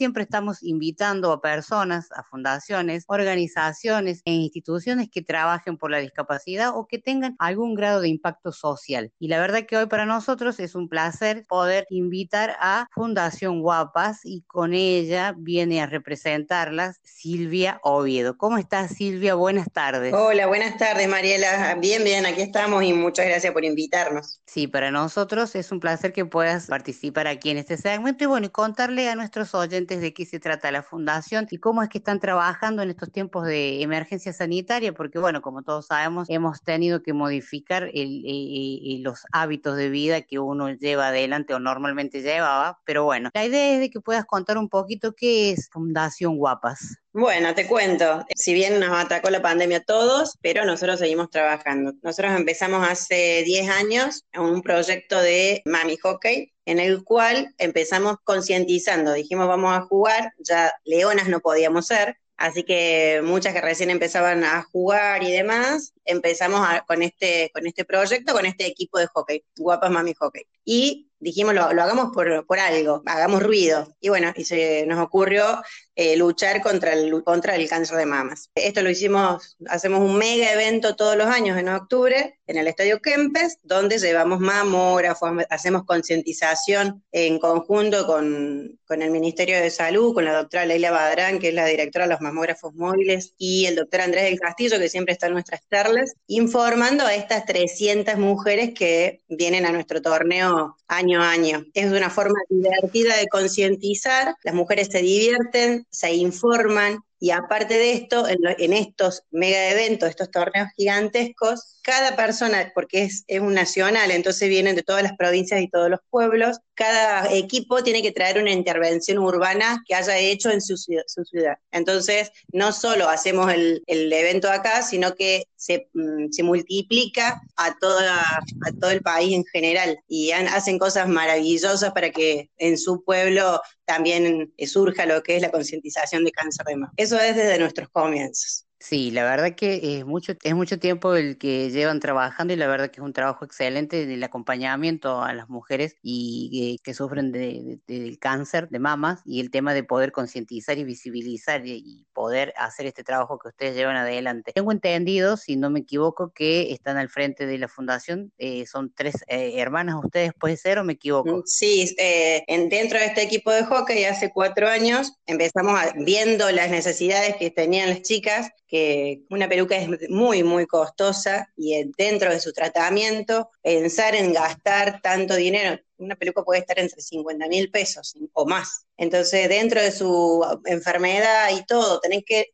siempre estamos invitando a personas, a fundaciones, organizaciones e instituciones que trabajen por la discapacidad o que tengan algún grado de impacto social. Y la verdad que hoy para nosotros es un placer poder invitar a Fundación Guapas y con ella viene a representarlas Silvia Oviedo. ¿Cómo estás Silvia? Buenas tardes. Hola, buenas tardes Mariela. Bien, bien, aquí estamos y muchas gracias por invitarnos. Sí, para nosotros es un placer que puedas participar aquí en este segmento y bueno, y contarle a nuestros oyentes de qué se trata la fundación y cómo es que están trabajando en estos tiempos de emergencia sanitaria, porque bueno, como todos sabemos, hemos tenido que modificar eh, eh, los hábitos de vida que uno lleva adelante o normalmente llevaba, pero bueno, la idea es de que puedas contar un poquito qué es Fundación Guapas. Bueno, te cuento, si bien nos atacó la pandemia a todos, pero nosotros seguimos trabajando. Nosotros empezamos hace 10 años un proyecto de Mami Hockey, en el cual empezamos concientizando, dijimos vamos a jugar, ya leonas no podíamos ser, así que muchas que recién empezaban a jugar y demás, empezamos con, este, con este proyecto, con este equipo de hockey, Guapas Mami Hockey. Y dijimos, lo, hagamos por, por, algo, hagamos ruido. Y bueno, y se nos ocurrió eh, luchar contra el, contra el cáncer de mamas. Esto lo hicimos, hacemos un mega evento todos los años en octubre en el Estadio Kempes, donde llevamos mamógrafos, hacemos concientización en conjunto con, con, el Ministerio de Salud, con la doctora Leila Badrán, que es la directora de los mamógrafos móviles, y el doctor Andrés del Castillo, que siempre está en nuestras charlas, informando a estas 300 mujeres que vienen a nuestro torneo año a año. Es una forma divertida de concientizar, las mujeres se divierten, se informan y aparte de esto, en, estos mega eventos, estos torneos gigantescos, cada persona, porque es, es, un nacional, entonces vienen de todas las provincias y todos los pueblos, cada equipo tiene que traer una intervención urbana que haya hecho en su, ciudad. Entonces, no solo hacemos el, evento acá, sino que se, mm, se multiplica a, toda, a todo el país en general y hacen cosas maravillosas para que en su pueblo también surja lo que es la concientización de cáncer de mama. Eso es desde nuestros comienzos. Sí, la verdad que es mucho, es mucho tiempo el que llevan trabajando y la verdad que es un trabajo excelente del acompañamiento a las mujeres y eh, que sufren del de, cáncer de mamas y el tema de poder concientizar y visibilizar y, poder hacer este trabajo que ustedes llevan adelante. Tengo entendido, si no me equivoco, que están al frente de la fundación, eh, son tres eh, hermanas, ¿ustedes puede ser o me equivoco? Sí, en, dentro de este equipo de hockey hace cuatro años empezamos viendo las necesidades que tenían las chicas que una peluca es muy, muy costosa y dentro de su tratamiento, pensar en gastar tanto dinero, una peluca puede estar entre 50 mil pesos o más. Entonces, dentro de su enfermedad y todo, tenés que,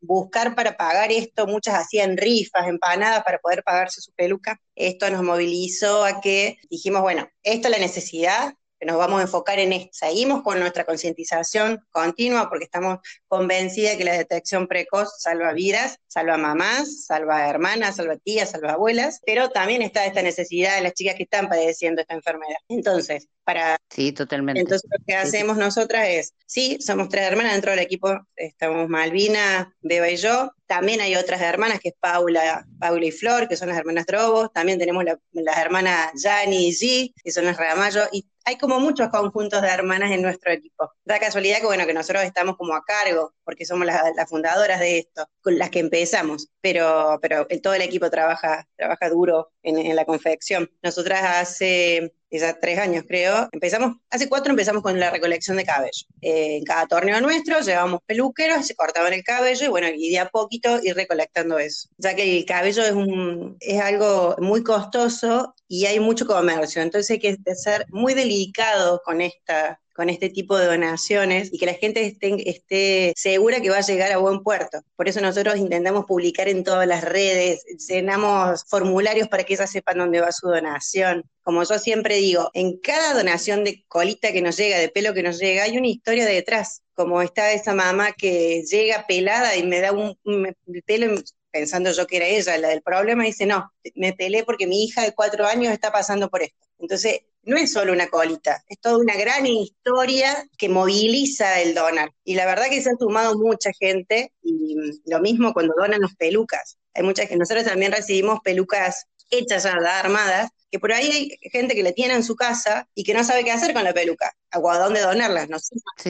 buscar para pagar esto, muchas hacían rifas, empanadas para poder pagarse su peluca. Esto nos movilizó a que dijimos, bueno, esto es la necesidad, nos vamos a enfocar en esto. Seguimos con nuestra concientización continua porque estamos convencidas de que la detección precoz salva vidas, salva mamás, salva hermanas, salva tías, salva abuelas, pero también está esta necesidad de las chicas que están padeciendo esta enfermedad. Entonces, para... Sí, totalmente. Entonces, lo que hacemos nosotras es, sí, somos tres hermanas dentro del equipo, estamos Malvina, Beba y yo, también hay otras hermanas, que es Paula, Paula y Flor, que son las hermanas Drobos. También tenemos las hermanas Yani y G, que son las Ramayo. Y hay como muchos conjuntos de hermanas en nuestro equipo. Da casualidad que, bueno, que nosotros estamos como a cargo, porque somos las, fundadoras de esto, con las que empezamos. Pero, pero todo el equipo trabaja, trabaja duro en, en la confección. Nosotras hace ya tres años creo, empezamos, hace cuatro empezamos con la recolección de cabello. Eh, en cada torneo nuestro llevábamos peluqueros, se cortaban el cabello y bueno, y de a poquito ir recolectando eso. Ya que el cabello es, un, es algo muy costoso y hay mucho comercio, entonces hay que ser muy delicado con esta con este tipo de donaciones y que la gente esté, segura que va a llegar a buen puerto. Por eso nosotros intentamos publicar en todas las redes, llenamos formularios para que ellas sepan dónde va su donación. Como yo siempre digo, en cada donación de colita que nos llega, de pelo que nos llega, hay una historia detrás. Como está esa mamá que llega pelada y me da un, pelo pensando yo que era ella la del problema, dice, no, me pelé porque mi hija de cuatro años está pasando por esto. Entonces, no es solo una colita, es toda una gran historia que moviliza el donar. Y la verdad que se ha sumado mucha gente, y lo mismo cuando donan las pelucas. Hay muchas que nosotros también recibimos pelucas hechas ya armadas, que por ahí hay gente que le tiene en su casa y que no sabe qué hacer con la peluca, o a dónde donarlas.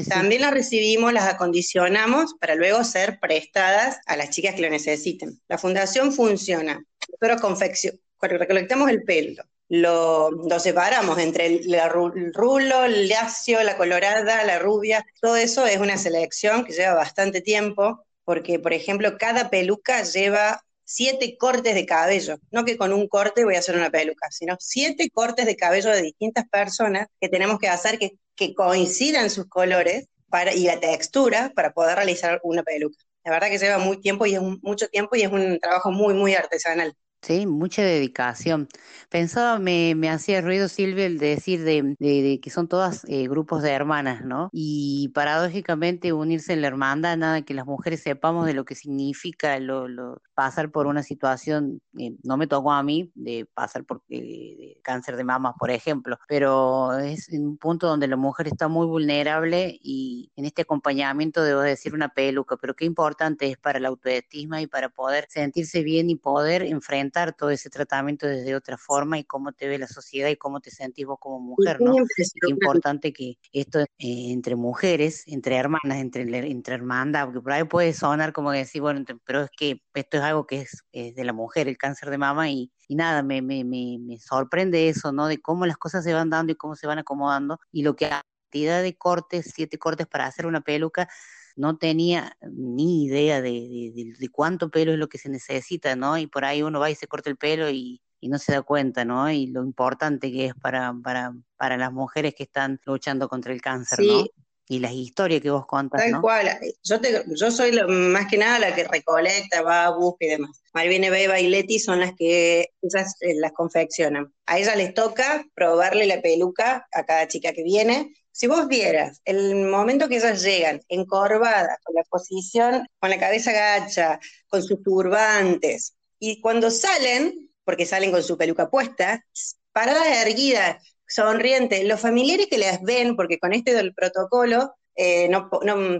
También las recibimos, las acondicionamos para luego ser prestadas a las chicas que lo necesiten. La fundación funciona. Nosotros confección, recolectamos el pelo, lo, separamos entre el, rulo, el lacio, la colorada, la rubia. Todo eso es una selección que lleva bastante tiempo, porque, por ejemplo, cada peluca lleva siete cortes de cabello. No que con un corte voy a hacer una peluca, sino siete cortes de cabello de distintas personas que tenemos que hacer que, coincidan sus colores para, y la textura para poder realizar una peluca. La verdad que lleva muy tiempo y es mucho tiempo y es un trabajo muy, muy artesanal. Sí, mucha dedicación. Pensaba, me, me hacía ruido Silvia el decir de, de, que son todas eh, grupos de hermanas, ¿no? Y paradójicamente unirse en la hermandad, nada que las mujeres sepamos de lo que significa lo, lo pasar por una situación, eh, no me tocó a mí, de pasar por eh, cáncer de mamas, por ejemplo, pero es un punto donde la mujer está muy vulnerable y en este acompañamiento debo decir una peluca, pero qué importante es para la autoestima y para poder sentirse bien y poder enfrentar todo ese tratamiento desde otra forma y cómo te ve la sociedad y cómo te sentís vos como mujer, ¿no? Es importante que esto eh, entre mujeres, entre hermanas, entre, entre hermandad, porque por ahí puede sonar como decir, bueno, pero es que esto es algo que es, de la mujer, el cáncer de mama, y, y nada, me, me, me, me sorprende eso, ¿no? De cómo las cosas se van dando y cómo se van acomodando y lo que cantidad de cortes, siete cortes para hacer una peluca, no tenía ni idea de, de, cuánto pelo es lo que se necesita, ¿no? Y por ahí uno va y se corta el pelo y, y no se da cuenta, ¿no? Y lo importante que es para, para, para las mujeres que están luchando contra el cáncer, ¿no? Y las historias que vos contas, Tal cual. Yo, te, yo soy más que nada la que recolecta, va, busca y demás. Malvine, Beba y Leti son las que eh, las confeccionan. A ellas les toca probarle la peluca a cada chica que viene si vos vieras el momento que ellas llegan encorvadas, con la posición, con la cabeza gacha, con sus turbantes, y cuando salen, porque salen con su peluca puesta, paradas erguidas, sonrientes, los familiares que las ven, porque con este del protocolo, eh, no,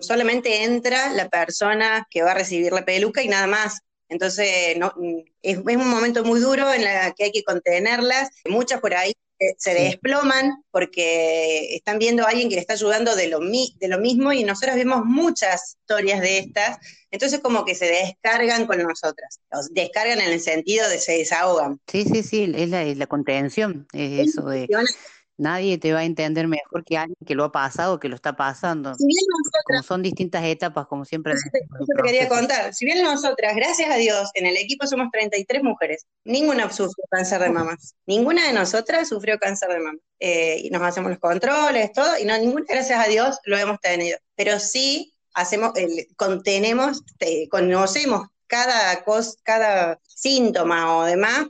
solamente entra la persona que va a recibir la peluca y nada más. Entonces, no, es, es, un momento muy duro en la que hay que contenerlas. Muchas por ahí se desploman porque están viendo a alguien que le está ayudando de lo, de lo mismo y nosotros vemos muchas historias de estas, entonces como que se descargan con nosotras, descargan en el sentido de se desahogan. Sí, sí, sí, es la, es la contención, es eso de Nadie te va a entender mejor que alguien que lo ha pasado, que lo está pasando. Si bien como son distintas etapas, como siempre. Eso te, quería contar. Si bien nosotras, gracias a Dios, en el equipo somos 33 mujeres, ninguna sufrió cáncer de mamas. Ninguna de nosotras sufrió cáncer de mama. Eh, y nos hacemos los controles, todo, y no, ninguna, gracias a Dios, lo hemos tenido. Pero sí hacemos, contenemos, conocemos cada, cosa, cada síntoma o demás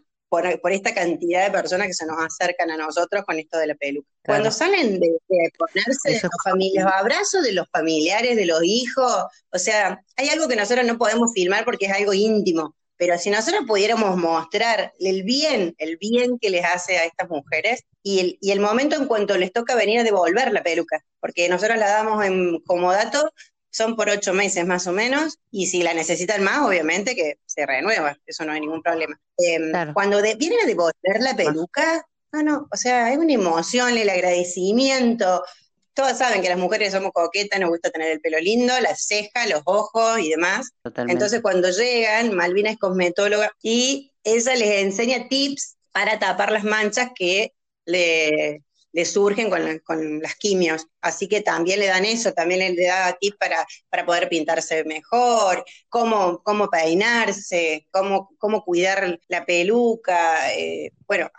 por, esta cantidad de personas que se nos acercan a nosotros con esto de la peluca. Cuando salen de, ponerse de los los abrazos de los familiares, de los hijos, o sea, hay algo que nosotros no podemos filmar porque es algo íntimo, pero si nosotros pudiéramos mostrar el bien, el bien que les hace a estas mujeres y el, y el momento en cuanto les toca venir a devolver la peluca, porque nosotros la damos en, como dato son por ocho meses más o menos, y si la necesitan más, obviamente que se renueva, eso no hay ningún problema. Em, cuando vienen a devolver la peluca, no, no, o sea, hay una emoción, el agradecimiento. Todas saben que las mujeres somos coquetas, nos gusta tener el pelo lindo, las cejas, los ojos y demás. Entonces, cuando llegan, Malvina es cosmetóloga y ella les enseña tips para tapar las manchas que le, le surgen con, con, las quimios. Así que también le dan eso, también le da tips para, para poder pintarse mejor, cómo, cómo peinarse, cómo, cómo cuidar la peluca. Eh, bueno,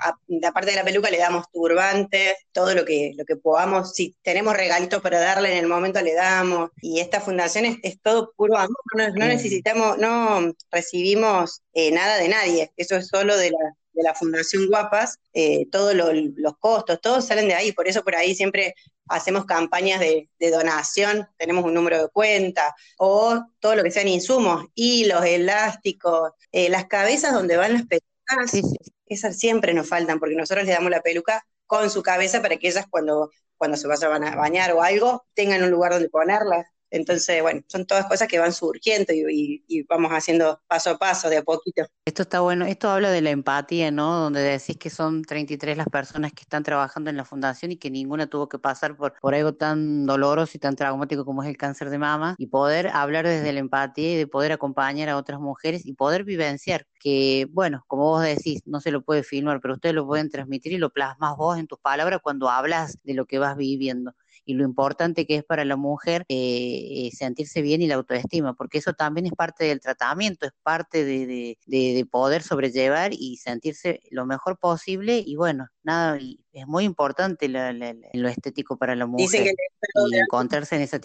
aparte de la peluca le damos turbantes, todo lo que, lo que podamos. Si tenemos regalitos para darle en el momento, le damos. Y esta fundación es, todo puro amor, no, necesitamos, no recibimos eh, nada de nadie, eso es solo de la, de la Fundación Guapas, eh, todos los costos, todos salen de ahí, por eso por ahí siempre hacemos campañas de, donación, tenemos un número de cuenta, o todo lo que sean insumos, hilos, elásticos, eh, las cabezas donde van las pelucas, esas siempre nos faltan, porque nosotros le damos la peluca con su cabeza para que ellas cuando, cuando se vayan a bañar o algo, tengan un lugar donde ponerlas. Entonces, bueno, son todas cosas que van surgiendo y, vamos haciendo paso a paso, de a poquito. Esto está bueno, esto habla de la empatía, ¿no? Donde decís que son 33 las personas que están trabajando en la fundación y que ninguna tuvo que pasar por, por algo tan doloroso y tan traumático como es el cáncer de mama y poder hablar desde la empatía y de poder acompañar a otras mujeres y poder vivenciar que, bueno, como vos decís, no se lo puede filmar, pero ustedes lo pueden transmitir y lo plasmas vos en tus palabras cuando hablas de lo que vas viviendo y lo importante que es para la mujer eh, eh, sentirse bien y la autoestima, porque eso también es parte del tratamiento, es parte de, poder sobrellevar y sentirse lo mejor posible y bueno, nada, y es muy importante lo estético para la mujer y encontrarse en esa,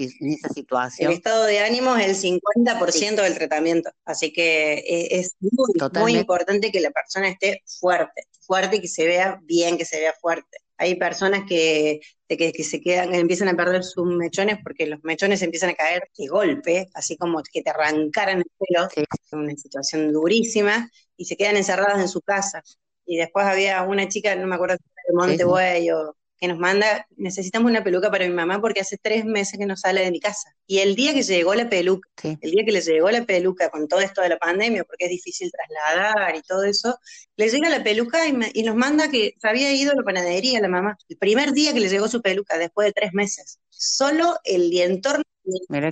situación. El estado de ánimo es el 50% del tratamiento, así que eh, es muy, importante que la persona esté fuerte, fuerte que se vea bien, que se vea fuerte. Hay personas que, que, se quedan, empiezan a perder sus mechones porque los mechones empiezan a caer de golpe, así como que te arrancaran el pelo, es una situación durísima, y se quedan encerradas en su casa. Y después había una chica, no me acuerdo si era de Montebuey o que nos manda, necesitamos una peluca para mi mamá porque hace tres meses que no sale de mi casa. Y el día que llegó la peluca, el día que le llegó la peluca con todo esto de la pandemia, porque es difícil trasladar y todo eso, le llega la peluca y, nos manda que se había ido a la panadería la mamá. El primer día que le llegó su peluca, después de tres meses. Solo el entorno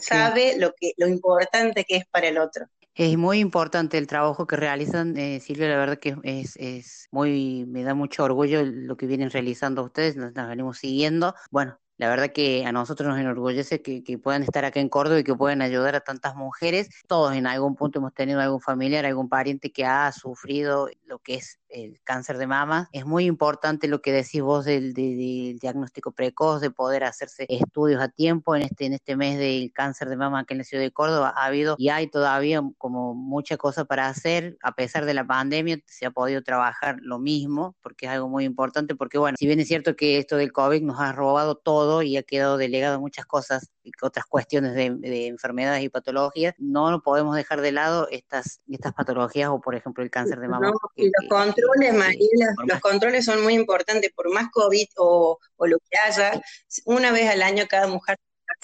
sabe lo, que, lo importante que es para el otro. Es muy importante el trabajo que realizan, eh, Silvia, la verdad que es, es muy, me da mucho orgullo lo que vienen realizando ustedes, nos, nos venimos siguiendo. Bueno, la verdad que a nosotros nos enorgullece que, que, puedan estar acá en Córdoba y que puedan ayudar a tantas mujeres. Todos en algún punto hemos tenido algún familiar, algún pariente que ha sufrido lo que es el cáncer de mama. Es muy importante lo que decís vos del, diagnóstico precoz, de poder hacerse estudios a tiempo. En este, en este mes del cáncer de mama aquí en la ciudad de Córdoba ha habido y hay todavía como mucha cosa para hacer. A pesar de la pandemia se ha podido trabajar lo mismo porque es algo muy importante porque bueno, si bien es cierto que esto del COVID nos ha robado todo y ha quedado delegado muchas cosas otras cuestiones de, enfermedades y patologías, no podemos dejar de lado estas, estas patologías o por ejemplo el cáncer de mama controles, los controles son muy importantes, por más COVID o, lo que haya, una vez al año cada mujer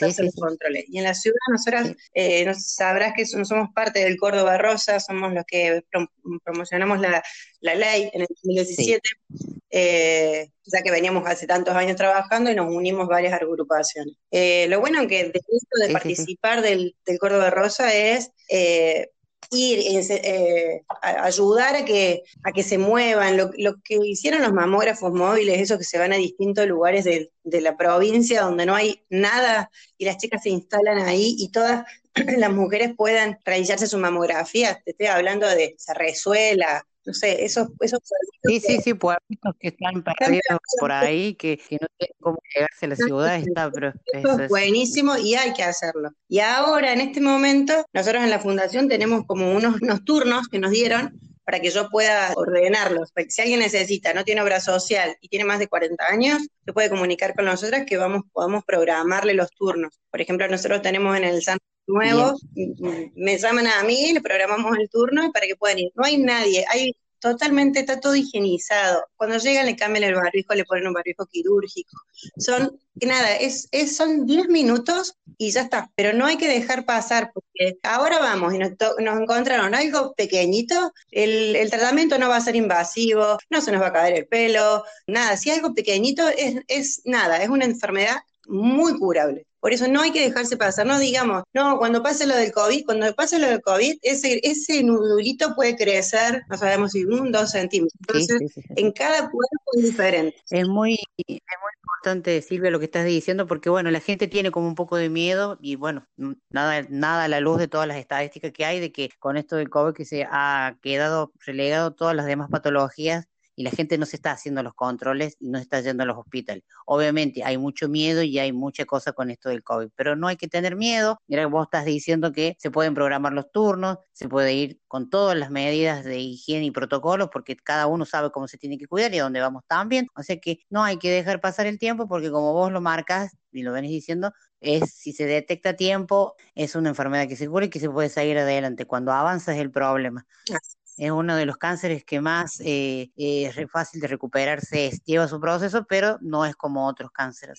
hace los controles. Y en la ciudad nosotras eh, sabrás que no somos parte del Córdoba Rosa, somos los que promocionamos la, ley en el 2017, eh, ya que veníamos hace tantos años trabajando y nos unimos varias agrupaciones. Eh, lo bueno que de esto de participar del, del, Córdoba Rosa es ir, eh, ayudar a que, a que se muevan, lo, que hicieron los mamógrafos móviles, esos que se van a distintos lugares de, de, la provincia donde no hay nada y las chicas se instalan ahí y todas las mujeres puedan realizarse su mamografía, te estoy hablando de Cerrezuela, no sé, esos, esos Sí, sí, sí, pueblitos que están perdidos por ahí, que, no tienen cómo llegarse a la ciudad, está, pero eso es buenísimo y hay que hacerlo. Y ahora, en este momento, nosotros en la fundación tenemos como unos, unos turnos que nos dieron para que yo pueda ordenarlos. Si alguien necesita, no tiene obra social y tiene más de 40 años, se puede comunicar con nosotras que vamos, podamos programarle los turnos. Por ejemplo, nosotros tenemos en el San nuevos, me llaman a mí, le programamos el turno para que puedan ir. No hay nadie, hay totalmente, está todo higienizado. Cuando llegan le cambian el barbijo, le ponen un barbijo quirúrgico. Son, nada, es, es, son 10 minutos y ya está. Pero no hay que dejar pasar, porque ahora vamos y nos, nos encontraron algo pequeñito, el, el, tratamiento no va a ser invasivo, no se nos va a caer el pelo, nada. Si algo pequeñito es, es nada, es una enfermedad muy curable. Por eso no hay que dejarse pasar, no digamos, no, cuando pase lo del COVID, cuando pase lo del COVID, ese, ese nudulito puede crecer, no sabemos si un, dos centímetros. Entonces, en cada cuerpo es diferente. Es muy, es muy importante, Silvia, lo que estás diciendo, porque bueno, la gente tiene como un poco de miedo y bueno, nada, nada a la luz de todas las estadísticas que hay de que con esto del COVID que se ha quedado relegado todas las demás patologías y la gente no se está haciendo los controles y no se está yendo a los hospitales. Obviamente hay mucho miedo y hay mucha cosa con esto del COVID, pero no hay que tener miedo. Mira, vos estás diciendo que se pueden programar los turnos, se puede ir con todas las medidas de higiene y protocolos porque cada uno sabe cómo se tiene que cuidar y a dónde vamos también. O sea que no hay que dejar pasar el tiempo porque como vos lo marcas y lo venís diciendo, es si se detecta a tiempo, es una enfermedad que se cura y que se puede seguir adelante. Cuando avanza es el problema. Es uno de los cánceres que más eh, es fácil de recuperarse, lleva su proceso, pero no es como otros cánceres.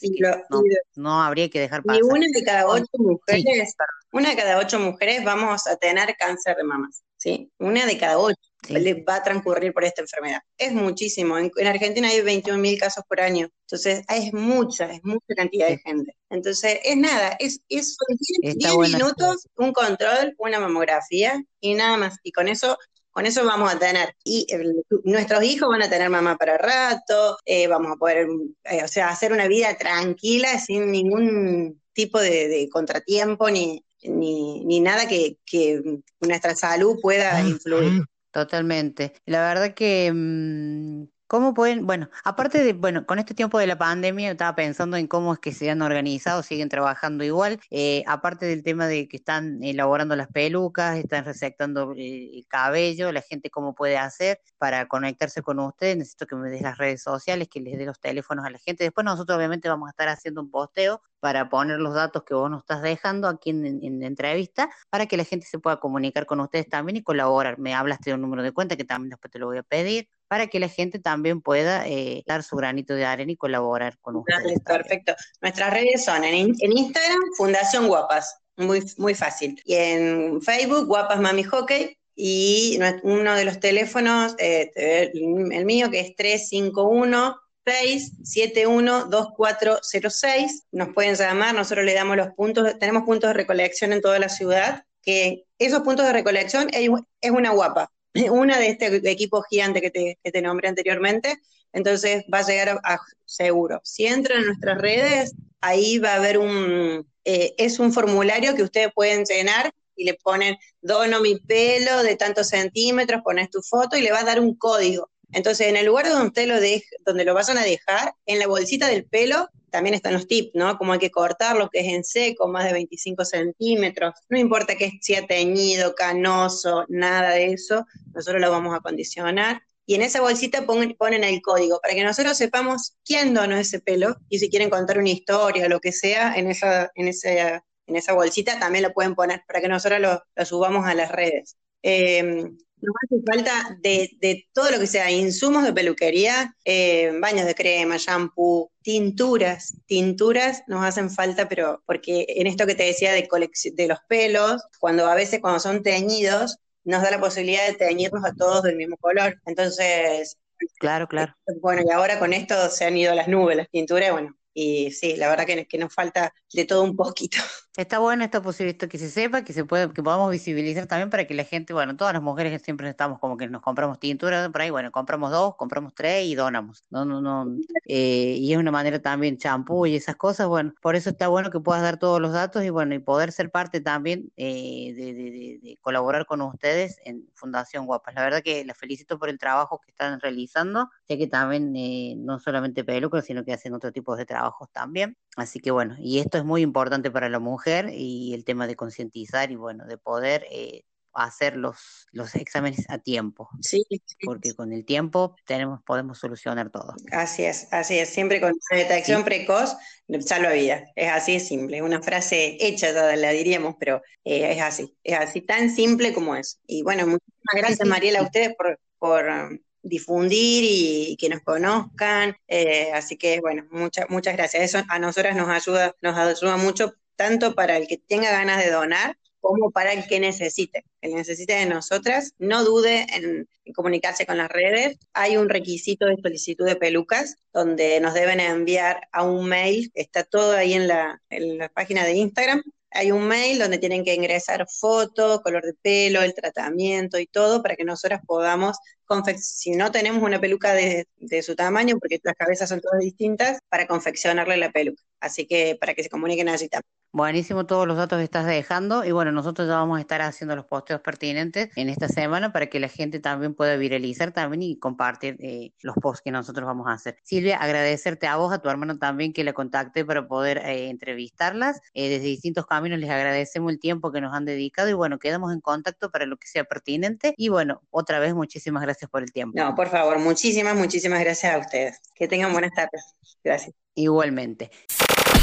no, habría que dejar pasar. Y una de cada ocho mujeres, una de cada ocho mujeres vamos a tener cáncer de mamas, ¿sí? Una de cada ocho le va a transcurrir por esta enfermedad. Es muchísimo. En, Argentina hay 21.000 casos por año. Entonces, es mucha, es mucha cantidad de gente. Entonces, es nada, es, es 10, minutos, un control, una mamografía y nada más. Y con eso con eso vamos a tener, y nuestros hijos van a tener mamá para rato, eh, vamos a poder, eh, o sea, hacer una vida tranquila sin ningún tipo de, contratiempo ni, ni, nada que, que, nuestra salud pueda influir. Totalmente. La verdad que mm, ¿Cómo pueden, bueno, aparte de, bueno, con este tiempo de la pandemia estaba pensando en cómo es que se han organizado, siguen trabajando igual, eh, aparte del tema de que están elaborando las pelucas, están resectando el cabello, la gente cómo puede hacer para conectarse con ustedes, necesito que me des las redes sociales, que les dé los teléfonos a la gente, después nosotros obviamente vamos a estar haciendo un posteo para poner los datos que vos nos estás dejando aquí en, la entrevista, para que la gente se pueda comunicar con ustedes también y colaborar. Me hablaste de un número de cuenta que también después te lo voy a pedir, para que la gente también pueda eh, dar su granito de arena y colaborar con ustedes. Perfecto. Nuestras redes son en, Instagram, Fundación Guapas, muy, muy fácil. Y en Facebook, Guapas Mami Hockey. Y uno de los teléfonos, eh, el mío, que es 351 671-2406. Nos pueden llamar, nosotros le damos los puntos, tenemos puntos de recolección en toda la ciudad, que esos puntos de recolección es una guapa una de este equipo gigante que te, nombré anteriormente, entonces va a llegar a, seguro. Si entran en nuestras redes, ahí va a haber un, eh, es un formulario que ustedes pueden llenar y le ponen, dono mi pelo de tantos centímetros, pones tu foto y le va a dar un código. Entonces, en el lugar donde usted lo donde lo vayan a dejar, en la bolsita del pelo, también están los tips, ¿no? Como hay que cortar lo que es en seco, más de 25 centímetros. No importa que sea teñido, canoso, nada de eso, nosotros lo vamos a condicionar. Y en esa bolsita ponen, ponen el código para que nosotros sepamos quién donó ese pelo y si quieren contar una historia o lo que sea en esa, en esa, en esa bolsita también lo pueden poner para que nosotros lo, subamos a las redes. Eh, nos hace falta de, todo lo que sea insumos de peluquería, eh, baños de crema, shampoo, tinturas. Tinturas nos hacen falta, pero porque en esto que te decía de, de los pelos, cuando a veces cuando son teñidos, nos da la posibilidad de teñirnos a todos del mismo color. Entonces, Claro, claro. Bueno, y ahora con esto se han ido las nubes, las tinturas, bueno, y sí, la verdad que, que nos falta de todo un poquito. Está bueno esta posibilidad que se sepa, que se puede, que podamos visibilizar también para que la gente, bueno, todas las mujeres siempre estamos como que nos compramos tintura por ahí, bueno, compramos dos, compramos tres y donamos. No, no, no. Eh, y es una manera también champú y esas cosas, bueno, por eso está bueno que puedas dar todos los datos y bueno, y poder ser parte también eh, de, colaborar con ustedes en Fundación Guapas. La verdad que la felicito por el trabajo que están realizando, sé que también eh, no solamente pelucas, sino que hacen otro tipo de trabajos también. Así que bueno, y esto es muy importante para la mujer y el tema de concientizar y bueno, de poder eh, hacer los, los exámenes a tiempo. Sí, Porque con el tiempo tenemos, podemos solucionar todo. Así es, así es. Siempre con una detección precoz salva vida. Es así de simple. Una frase hecha, la diríamos, pero eh, es así. Es así tan simple como es. Y bueno, muchísimas gracias, Mariela, a ustedes por, por difundir y, que nos conozcan. Eh, así que, bueno, muchas muchas gracias. Eso a nosotras nos ayuda, nos ayuda mucho, tanto para el que tenga ganas de donar como para el que necesite. El necesite de nosotras, no dude en, comunicarse con las redes. Hay un requisito de solicitud de pelucas donde nos deben enviar a un mail, está todo ahí en la, en la página de Instagram, hay un mail donde tienen que ingresar fotos, color de pelo, el tratamiento y todo para que nosotras podamos si no tenemos una peluca de, su tamaño, porque las cabezas son todas distintas, para confeccionarle la peluca. Así que para que se comuniquen así también. Buenísimo todos los datos que estás dejando y bueno, nosotros ya vamos a estar haciendo los posteos pertinentes en esta semana para que la gente también pueda viralizar también y compartir eh, los posts que nosotros vamos a hacer. Silvia, agradecerte a vos, a tu hermano también que la contacté para poder eh, entrevistarlas. Eh, desde distintos caminos les agradecemos el tiempo que nos han dedicado y bueno, quedamos en contacto para lo que sea pertinente y bueno, otra vez muchísimas gracias por el tiempo. No, por favor, muchísimas, muchísimas gracias a ustedes. Que tengan buenas tardes. Gracias. Igualmente.